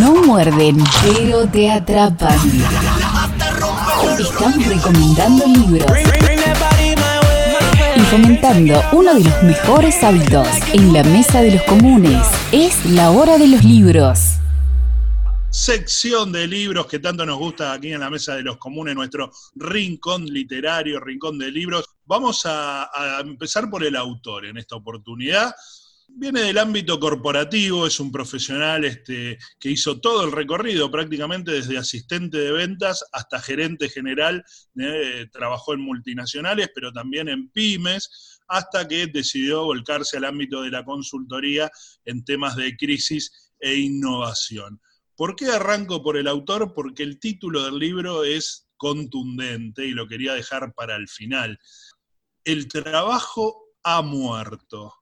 No muerden, pero te atrapan. Estamos recomendando libros y fomentando uno de los mejores hábitos en la mesa de los comunes. Es la hora de los libros sección de libros que tanto nos gusta aquí en la Mesa de los Comunes, nuestro rincón literario, rincón de libros. Vamos a, empezar por el autor en esta oportunidad. Viene del ámbito corporativo, es un profesional este, que hizo todo el recorrido prácticamente desde asistente de ventas hasta gerente general, trabajó en multinacionales, pero también en pymes, hasta que decidió volcarse al ámbito de la consultoría en temas de crisis e innovación. ¿Por qué arranco por el autor? Porque el título del libro es contundente y lo quería dejar para el final. El trabajo ha muerto.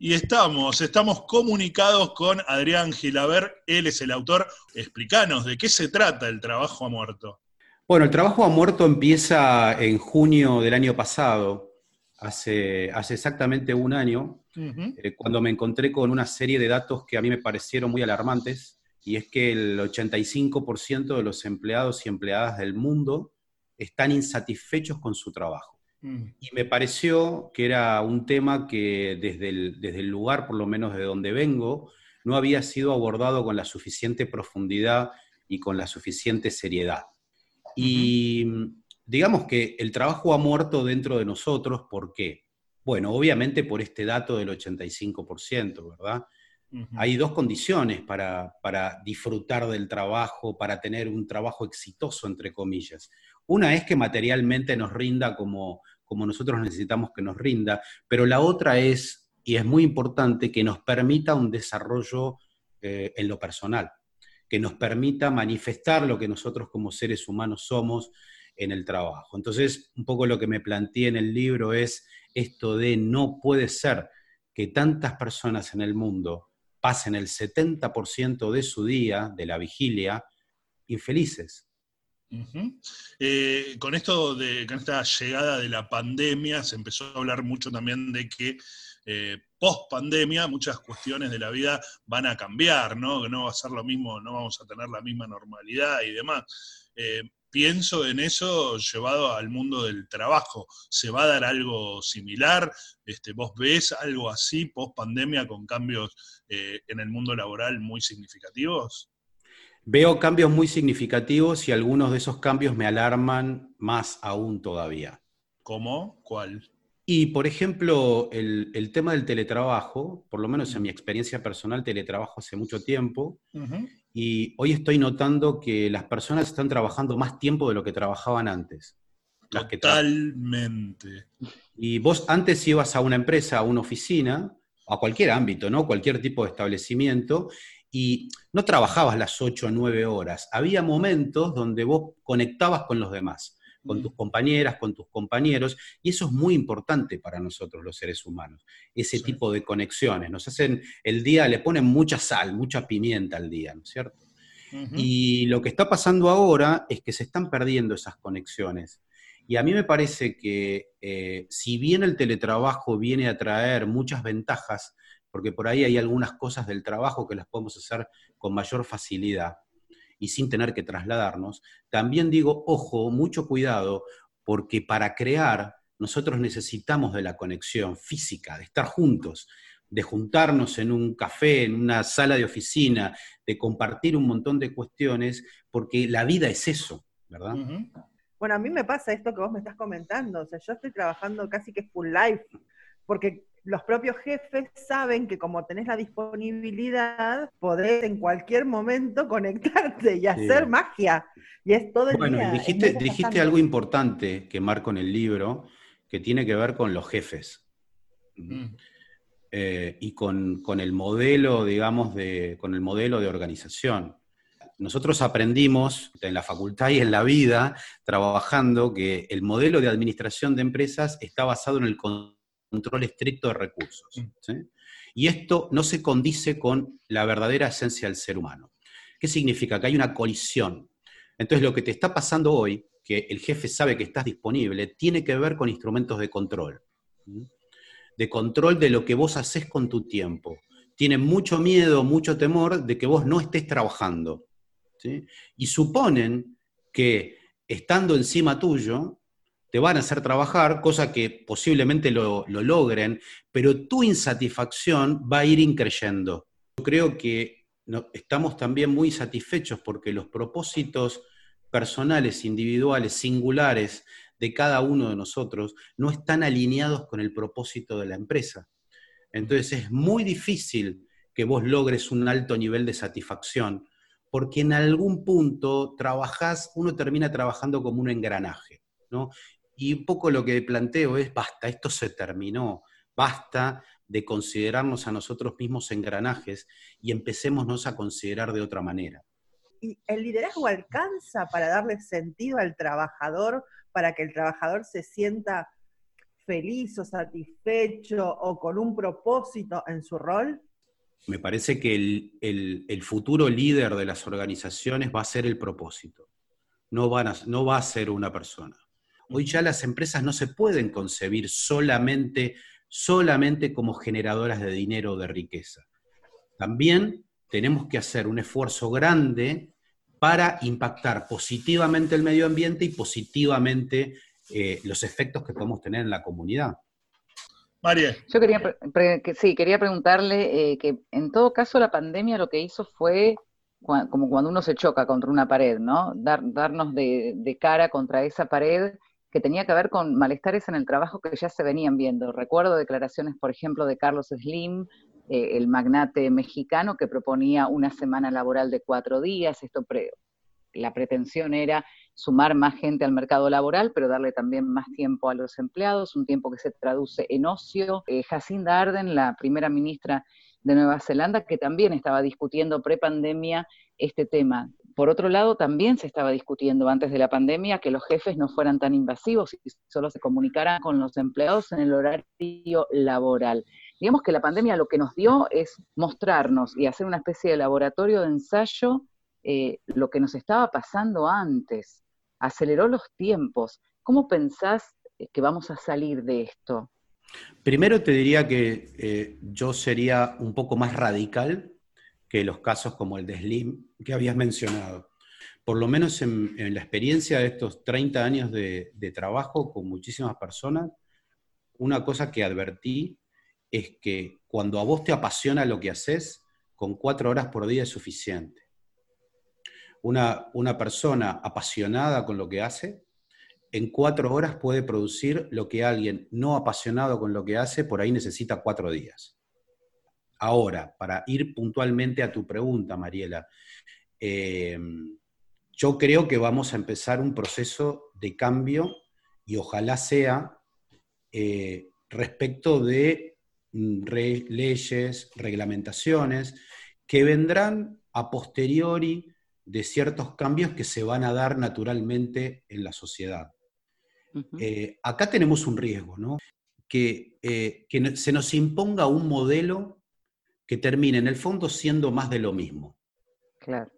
Y estamos, estamos comunicados con Adrián Gilaber, él es el autor. Explícanos, ¿de qué se trata el trabajo ha muerto? Bueno, el trabajo ha muerto empieza en junio del año pasado, hace, hace exactamente un año, eh, cuando me encontré con una serie de datos que a mí me parecieron muy alarmantes y es que el 85% de los empleados y empleadas del mundo están insatisfechos con su trabajo. Mm. Y me pareció que era un tema que desde el, desde el lugar, por lo menos de donde vengo, no había sido abordado con la suficiente profundidad y con la suficiente seriedad. Y digamos que el trabajo ha muerto dentro de nosotros, ¿por qué? Bueno, obviamente por este dato del 85%, ¿verdad? Hay dos condiciones para, disfrutar del trabajo, para tener un trabajo exitoso, entre comillas. Una es que materialmente nos rinda como, como nosotros necesitamos que nos rinda, pero la otra es, y es muy importante, que nos permita un desarrollo eh, en lo personal, que nos permita manifestar lo que nosotros como seres humanos somos en el trabajo. Entonces, un poco lo que me planteé en el libro es esto de no puede ser que tantas personas en el mundo pasen el 70% de su día, de la vigilia, infelices. Eh, con esto de con esta llegada de la pandemia se empezó a hablar mucho también de que eh, pandemia muchas cuestiones de la vida van a cambiar, ¿no? Que no va a ser lo mismo, no vamos a tener la misma normalidad y demás. Eh, pienso en eso llevado al mundo del trabajo. ¿Se va a dar algo similar? Este, ¿Vos ves algo así post pandemia con cambios eh, en el mundo laboral muy significativos? Veo cambios muy significativos y algunos de esos cambios me alarman más aún todavía. ¿Cómo? ¿Cuál? Y, por ejemplo, el, tema del teletrabajo, por lo menos en mi experiencia personal, teletrabajo hace mucho tiempo, y hoy estoy notando que las personas están trabajando más tiempo de lo que trabajaban antes. Totalmente. y vos antes ibas a una empresa, a una oficina, a cualquier ámbito, ¿no? Cualquier tipo de establecimiento, y no trabajabas las 8 o 9 horas. Había momentos donde vos conectabas con los demás con tus compañeras, con tus compañeros, y eso es muy importante para nosotros los seres humanos, ese tipo de conexiones. Nos hacen el día, le ponen mucha sal, mucha pimienta al día, ¿no es cierto? Y lo que está pasando ahora es que se están perdiendo esas conexiones. Y a mí me parece que eh, si bien el teletrabajo viene a traer muchas ventajas, porque por ahí hay algunas cosas del trabajo que las podemos hacer con mayor facilidad, y sin tener que trasladarnos, también digo, ojo, mucho cuidado, porque para crear nosotros necesitamos de la conexión física, de estar juntos, de juntarnos en un café, en una sala de oficina, de compartir un montón de cuestiones, porque la vida es eso, ¿verdad? Bueno, a mí me pasa esto que vos me estás comentando, o sea, yo estoy trabajando casi que full life, porque los propios jefes saben que como tenés la disponibilidad, podés en cualquier momento conectarte y hacer magia. Y es todo el bueno, dijiste, dijiste algo importante que marco en el libro, que tiene que ver con los jefes. Mm. Eh, y con, con, el modelo, digamos, de, con el modelo de organización. Nosotros aprendimos en la facultad y en la vida, trabajando, que el modelo de administración de empresas está basado en el control estricto de recursos. Mm. Y esto no se condice con la verdadera esencia del ser humano. ¿Qué significa? Que hay una colisión. Entonces, lo que te está pasando hoy, que el jefe sabe que estás disponible, tiene que ver con instrumentos de control. De control de lo que vos haces con tu tiempo. tienen mucho miedo, mucho temor de que vos no estés trabajando. Y suponen que estando encima tuyo, te van a hacer trabajar, cosa que posiblemente lo, logren, pero tu insatisfacción va a ir increyendo. Yo creo que estamos también muy satisfechos porque los propósitos personales, individuales, singulares de cada uno de nosotros no están alineados con el propósito de la empresa. Entonces es muy difícil que vos logres un alto nivel de satisfacción, porque en algún punto trabajás, uno termina trabajando como un engranaje, ¿no? Y un poco lo que planteo es, basta, esto se terminó, basta de considerarnos a nosotros mismos engranajes y empecémonos a considerar de otra manera. ¿Y el liderazgo alcanza para darle sentido al trabajador, para que el trabajador se sienta feliz o satisfecho o con un propósito en su rol? Me parece que el, futuro líder de las organizaciones va a ser el propósito, no, van no va a ser una persona. Hoy ya las empresas no se pueden concebir solamente, solamente como generadoras de dinero o de riqueza. También tenemos que hacer un esfuerzo grande para impactar positivamente el medio ambiente y positivamente eh, los efectos que podemos tener en la comunidad. María. Yo quería, sí, quería preguntarle eh, que en todo caso la pandemia lo que hizo fue como cuando uno se choca contra una pared, ¿no? Dar, darnos de, cara contra esa pared que tenía que ver con malestares en el trabajo que ya se venían viendo. Recuerdo declaraciones, por ejemplo, de Carlos Slim, eh, el magnate mexicano, que proponía una semana laboral de cuatro días. Esto la pretensión era sumar más gente al mercado laboral, pero darle también más tiempo a los empleados, un tiempo que se traduce en ocio. Eh, Jacinda Arden, la primera ministra de Nueva Zelanda, que también estaba discutiendo prepandemia este tema. Por otro lado, también se estaba discutiendo antes de la pandemia que los jefes no fueran tan invasivos y solo se comunicaran con los empleados en el horario laboral. Digamos que la pandemia lo que nos dio es mostrarnos y hacer una especie de laboratorio de ensayo eh, lo que nos estaba pasando antes aceleró los tiempos. ¿Cómo pensás eh, que vamos a salir de esto? Primero te diría que eh, yo sería un poco más radical que los casos como el de Slim que habías mencionado. Por lo menos en, la experiencia de estos 30 años de, de, trabajo con muchísimas personas, una cosa que advertí es que cuando a vos te apasiona lo que haces, con cuatro horas por día es suficiente una, persona apasionada con lo que hace, en cuatro horas puede producir lo que alguien no apasionado con lo que hace por ahí necesita cuatro días. Ahora, para ir puntualmente a tu pregunta, Mariela, eh, yo creo que vamos a empezar un proceso de cambio y ojalá sea eh, respecto de mm, leyes, reglamentaciones, que vendrán a posteriori de ciertos cambios que se van a dar naturalmente en la sociedad. Eh, acá tenemos un riesgo, ¿no? Que, que, se nos imponga un modelo que termine en el fondo siendo más de lo mismo. Claro.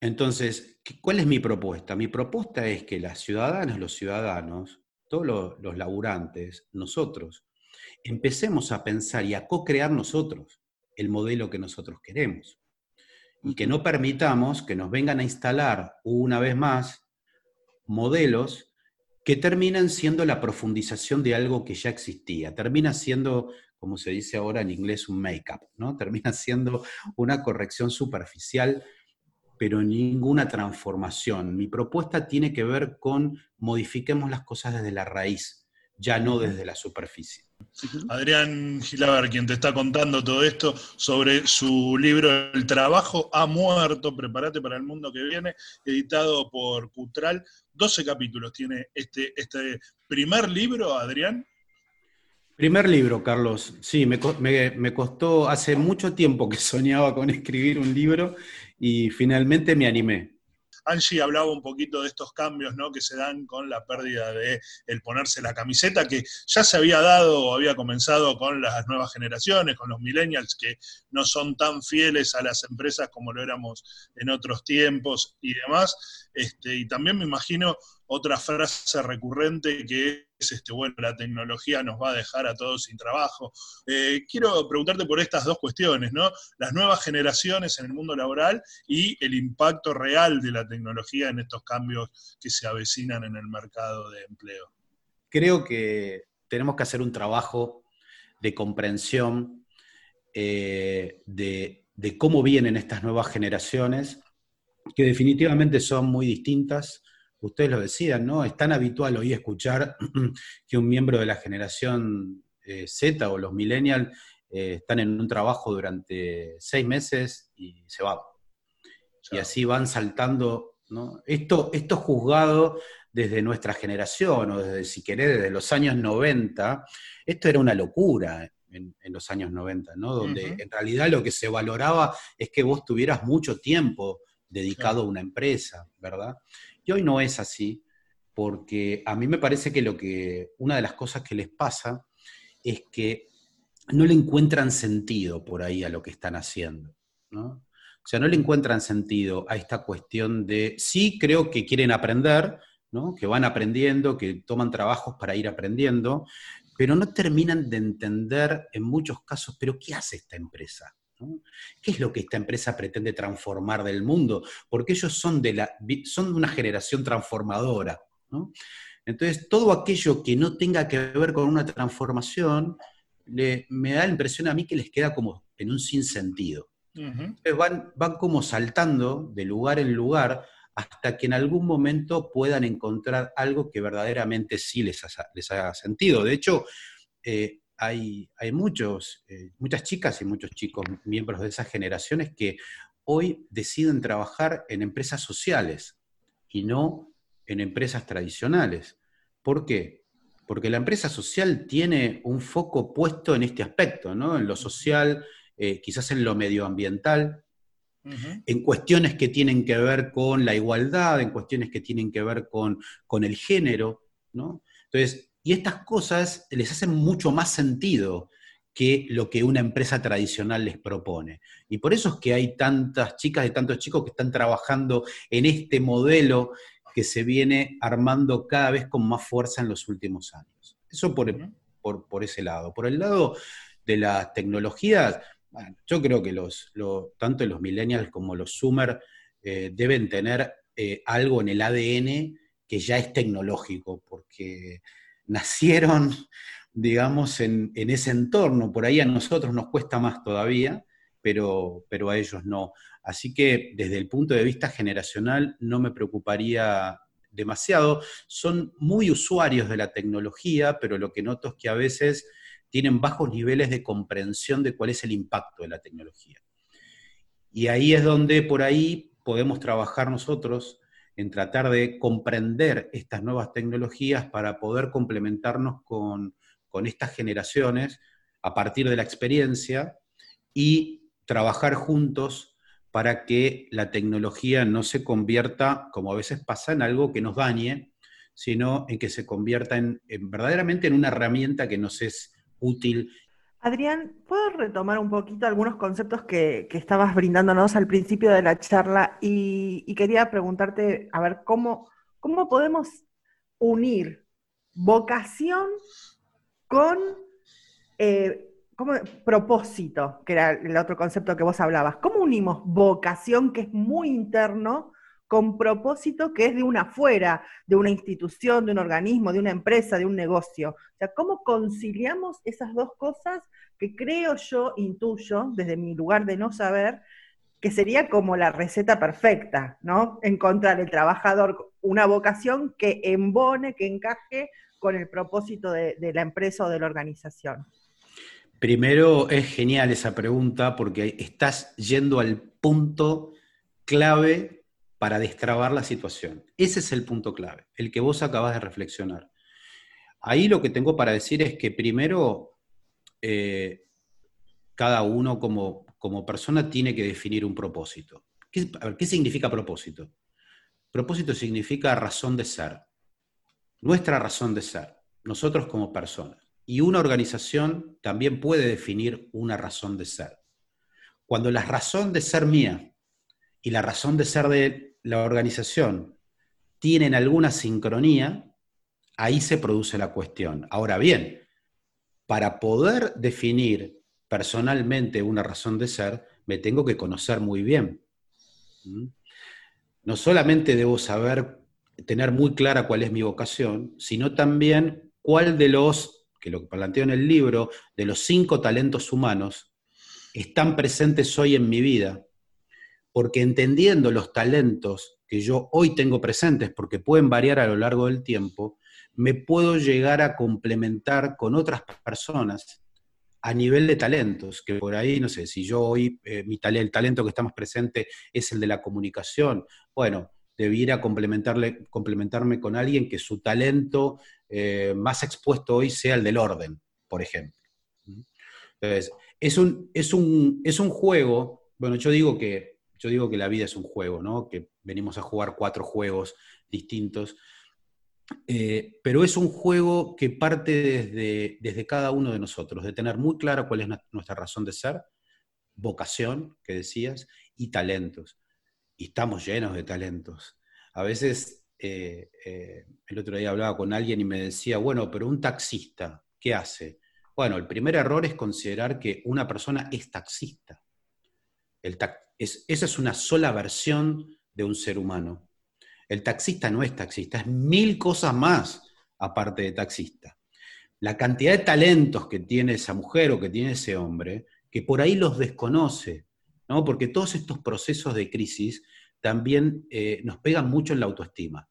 Entonces, ¿cuál es mi propuesta? Mi propuesta es que las ciudadanas, los ciudadanos, todos los, los laburantes, nosotros, empecemos a pensar y a co-crear nosotros el modelo que nosotros queremos y que no permitamos que nos vengan a instalar una vez más modelos que terminan siendo la profundización de algo que ya existía, termina siendo, como se dice ahora en inglés, un make-up, ¿no? Termina siendo una corrección superficial, pero ninguna transformación. Mi propuesta tiene que ver con modifiquemos las cosas desde la raíz, ya no desde la superficie. Adrián Gilaber, quien te está contando todo esto sobre su libro El trabajo ha muerto, prepárate para el mundo que viene, editado por Cutral. 12 capítulos tiene este, este primer libro, Adrián. Primer libro, Carlos. Sí, me, me, costó, hace mucho tiempo que soñaba con escribir un libro y finalmente me animé. Angie hablaba un poquito de estos cambios ¿no? que se dan con la pérdida de el ponerse la camiseta, que ya se había dado o había comenzado con las nuevas generaciones, con los millennials, que no son tan fieles a las empresas como lo éramos en otros tiempos y demás. Este, y también me imagino otra frase recurrente que es, este, bueno, la tecnología nos va a dejar a todos sin trabajo. Eh, quiero preguntarte por estas dos cuestiones, ¿no? Las nuevas generaciones en el mundo laboral y el impacto real de la tecnología en estos cambios que se avecinan en el mercado de empleo. Creo que tenemos que hacer un trabajo de comprensión eh, de, de cómo vienen estas nuevas generaciones, que definitivamente son muy distintas ustedes lo decían, ¿no? Es tan habitual hoy escuchar que un miembro de la generación eh, Z o los millennials eh, están en un trabajo durante seis meses y se van. Y así van saltando, ¿no? Esto, esto juzgado desde nuestra generación, o desde, si querés, desde los años 90, esto era una locura en, los años 90, ¿no? Donde en realidad lo que se valoraba es que vos tuvieras mucho tiempo dedicado a una empresa, ¿verdad? Y hoy no es así, porque a mí me parece que, lo que una de las cosas que les pasa es que no le encuentran sentido por ahí a lo que están haciendo. ¿no? O sea, no le encuentran sentido a esta cuestión de, sí creo que quieren aprender, ¿no? que van aprendiendo, que toman trabajos para ir aprendiendo, pero no terminan de entender en muchos casos, pero ¿qué hace esta empresa? ¿Qué es lo que esta empresa pretende transformar del mundo? Porque ellos son de, la, son una generación transformadora. Entonces, todo aquello que no tenga que ver con una transformación, me da la impresión a mí que les queda como en un sinsentido. Entonces van, van como saltando de lugar en lugar hasta que en algún momento puedan encontrar algo que verdaderamente sí les, les haga sentido. De hecho, eh, hay, muchos, eh, muchas chicas y muchos chicos miembros de esas generaciones que hoy deciden trabajar en empresas sociales y no en empresas tradicionales. ¿Por qué? Porque la empresa social tiene un foco puesto en este aspecto, ¿no? En lo social, eh, quizás en lo medioambiental, en cuestiones que tienen que ver con la igualdad, en cuestiones que tienen que ver con, con el género, ¿no? Entonces, y estas cosas les hacen mucho más sentido que lo que una empresa tradicional les propone. Y por eso es que hay tantas chicas y tantos chicos que están trabajando en este modelo que se viene armando cada vez con más fuerza en los últimos años. Eso por, por, ese lado. Por el lado de las tecnologías, yo creo que los, tanto los millennials como los Zoomers eh, deben tener eh, algo en el ADN que ya es tecnológico, porque nacieron, digamos, en, ese entorno. Por ahí a nosotros nos cuesta más todavía, pero, pero a ellos no. Así que desde el punto de vista generacional no me preocuparía demasiado. Son muy usuarios de la tecnología, pero lo que noto es que a veces tienen bajos niveles de comprensión de cuál es el impacto de la tecnología. Y ahí es donde por ahí podemos trabajar nosotros en tratar de comprender estas nuevas tecnologías para poder complementarnos con, estas generaciones a partir de la experiencia y trabajar juntos para que la tecnología no se convierta, como a veces pasa, en algo que nos dañe, sino en que se convierta en, verdaderamente en una herramienta que nos es útil Adrián, ¿puedo retomar un poquito algunos conceptos que, estabas brindándonos al principio de la charla? Y, quería preguntarte, a ver, ¿cómo, cómo podemos unir vocación con eh, propósito, que era el otro concepto que vos hablabas? ¿Cómo unimos vocación, que es muy interno, con propósito que es de una afuera, de una institución, de un organismo, de una empresa, de un negocio. O sea, ¿cómo conciliamos esas dos cosas que creo yo, intuyo, desde mi lugar de no saber, que sería como la receta perfecta, ¿no? Encontrar el trabajador una vocación que embone, que encaje con el propósito de, de la empresa o de la organización. Primero, es genial esa pregunta porque estás yendo al punto clave para destrabar la situación. Ese es el punto clave, el que vos acabas de reflexionar. Ahí lo que tengo para decir es que primero, eh, cada uno como, como, persona tiene que definir un propósito. ¿Qué, ¿Qué significa propósito? Propósito significa razón de ser, nuestra razón de ser, nosotros como personas. Y una organización también puede definir una razón de ser. Cuando la razón de ser mía y la razón de ser de la organización tienen alguna sincronía, ahí se produce la cuestión. Ahora bien, para poder definir personalmente una razón de ser, me tengo que conocer muy bien. ¿Mm? No solamente debo saber, tener muy clara cuál es mi vocación, sino también cuál de los, que lo planteo en el libro, de los cinco talentos humanos están presentes hoy en mi vida, porque entendiendo los talentos que yo hoy tengo presentes, porque pueden variar a lo largo del tiempo, me puedo llegar a complementar con otras personas a nivel de talentos, que por ahí, no sé, si yo hoy, eh, mi el talento que estamos presente es el de la comunicación, bueno, debiera complementarle, complementarme con alguien que su talento eh, más expuesto hoy sea el del orden, por ejemplo. Entonces, es un, es un, es un juego, bueno, yo digo que yo digo que la vida es un juego, ¿no? Que venimos a jugar cuatro juegos distintos, eh, pero es un juego que parte desde, desde, cada uno de nosotros, de tener muy claro cuál es nuestra razón de ser, vocación, que decías, y talentos. Y estamos llenos de talentos. A veces, eh, eh, el otro día hablaba con alguien y me decía, bueno, pero un taxista, ¿qué hace? Bueno, el primer error es considerar que una persona es taxista. El esa es una sola versión de un ser humano. El taxista no es taxista, es mil cosas más aparte de taxista. La cantidad de talentos que tiene esa mujer o que tiene ese hombre, que por ahí los desconoce, ¿no? porque todos estos procesos de crisis también eh, nos pegan mucho en la autoestima.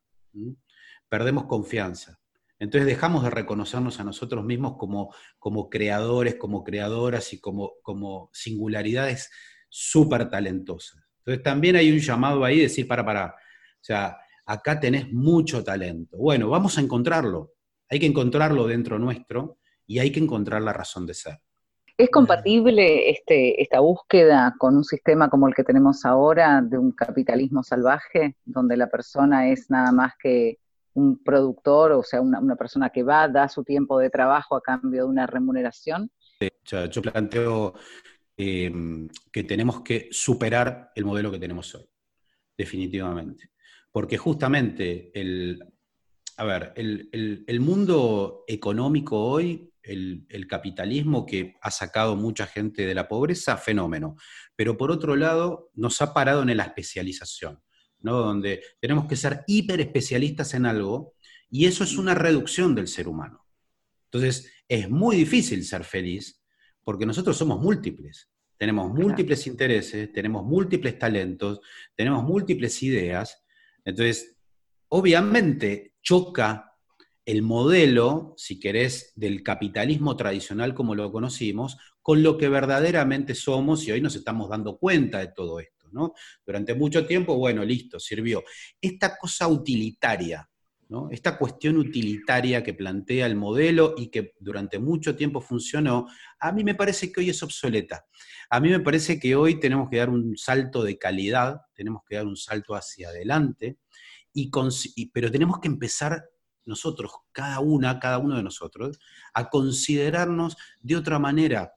Perdemos confianza. Entonces dejamos de reconocernos a nosotros mismos como, como creadores, como creadoras y como, como singularidades súper talentosas. Entonces también hay un llamado ahí de decir, para, para, o sea, acá tenés mucho talento. Bueno, vamos a encontrarlo. Hay que encontrarlo dentro nuestro y hay que encontrar la razón de ser. ¿Es compatible este, esta búsqueda con un sistema como el que tenemos ahora de un capitalismo salvaje, donde la persona es nada más que un productor, o sea, una, persona que va, da su tiempo de trabajo a cambio de una remuneración? yo planteo Em, que tenemos que superar el modelo que tenemos hoy, definitivamente. Porque justamente el, a ver, el, mundo económico hoy, el, capitalismo que ha sacado mucha gente de la pobreza, fenómeno. Pero por otro lado, nos ha parado en la especialización, ¿no? donde tenemos que ser hiper especialistas en algo y eso es una reducción del ser humano. Entonces, es muy difícil ser feliz porque nosotros somos múltiples. Tenemos múltiples intereses, tenemos múltiples talentos, tenemos múltiples ideas. Entonces, obviamente choca el modelo, si querés, del capitalismo tradicional como lo conocimos, con lo que verdaderamente somos y hoy nos estamos dando cuenta de todo esto. ¿no? Durante mucho tiempo, bueno, listo, sirvió. Esta cosa utilitaria esta cuestión utilitaria que plantea el modelo y que durante mucho tiempo funcionó, a mí me parece que hoy es obsoleta. A mí me parece que hoy tenemos que dar un salto de calidad, tenemos que dar un salto hacia adelante, y pero tenemos que empezar nosotros, cada una, cada uno de nosotros, a considerarnos de otra manera,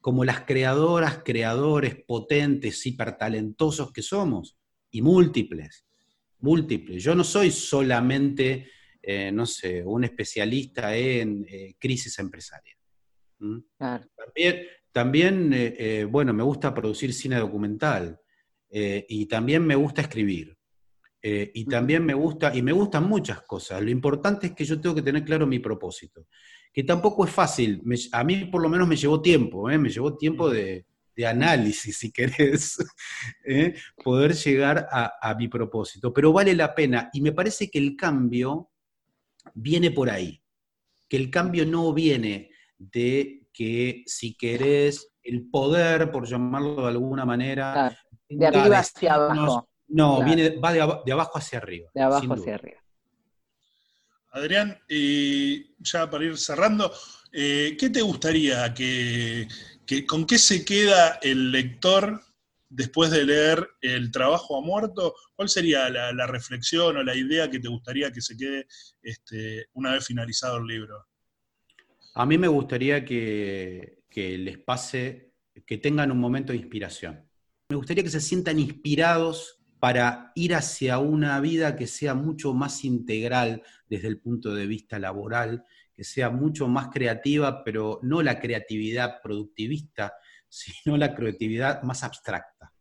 como las creadoras, creadores potentes, hipertalentosos que somos, y múltiples múltiples. Yo no soy solamente, eh, no sé, un especialista en eh, crisis empresaria. ¿Mm? También, eh, bueno, me gusta producir cine documental y también me gusta escribir. y también me gusta, y me gustan muchas cosas. Lo importante es que yo tengo que tener claro mi propósito, que tampoco es fácil. a mí por lo menos me llevó tiempo, me llevó tiempo de, de análisis, si querés, ¿eh? poder llegar a, mi propósito. Pero vale la pena y me parece que el cambio viene por ahí, que el cambio no viene de que si querés el poder, por llamarlo de alguna manera, de arriba hacia abajo. No, viene, va de, abajo hacia arriba. De abajo hacia arriba. Adrián, y ya para ir cerrando, eh, ¿qué te gustaría que ¿Con qué se queda el lector después de leer El trabajo a muerto? ¿Cuál sería la, reflexión o la idea que te gustaría que se quede este, una vez finalizado el libro? A mí me gustaría que, les pase, que tengan un momento de inspiración. Me gustaría que se sientan inspirados para ir hacia una vida que sea mucho más integral desde el punto de vista laboral, que sea mucho más creativa, pero no la creatividad productivista, sino la creatividad más abstracta.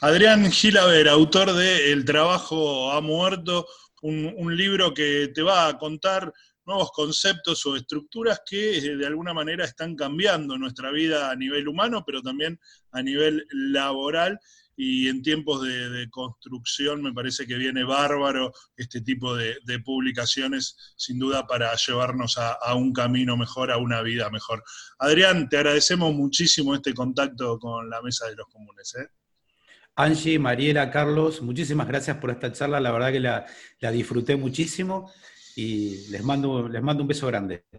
Adrián Gilaver, autor de El trabajo ha muerto, un, libro que te va a contar nuevos conceptos o estructuras que eh, de alguna manera están cambiando nuestra vida a nivel humano, pero también a nivel laboral y en tiempos de, construcción me parece que viene bárbaro este tipo de, publicaciones, sin duda para llevarnos a, un camino mejor, a una vida mejor. Adrián, te agradecemos muchísimo este contacto con la Mesa de los Comunes. ¿eh? Angie, Mariela, Carlos, muchísimas gracias por esta charla, la verdad que la, la disfruté muchísimo y les mando, les mando un beso grande.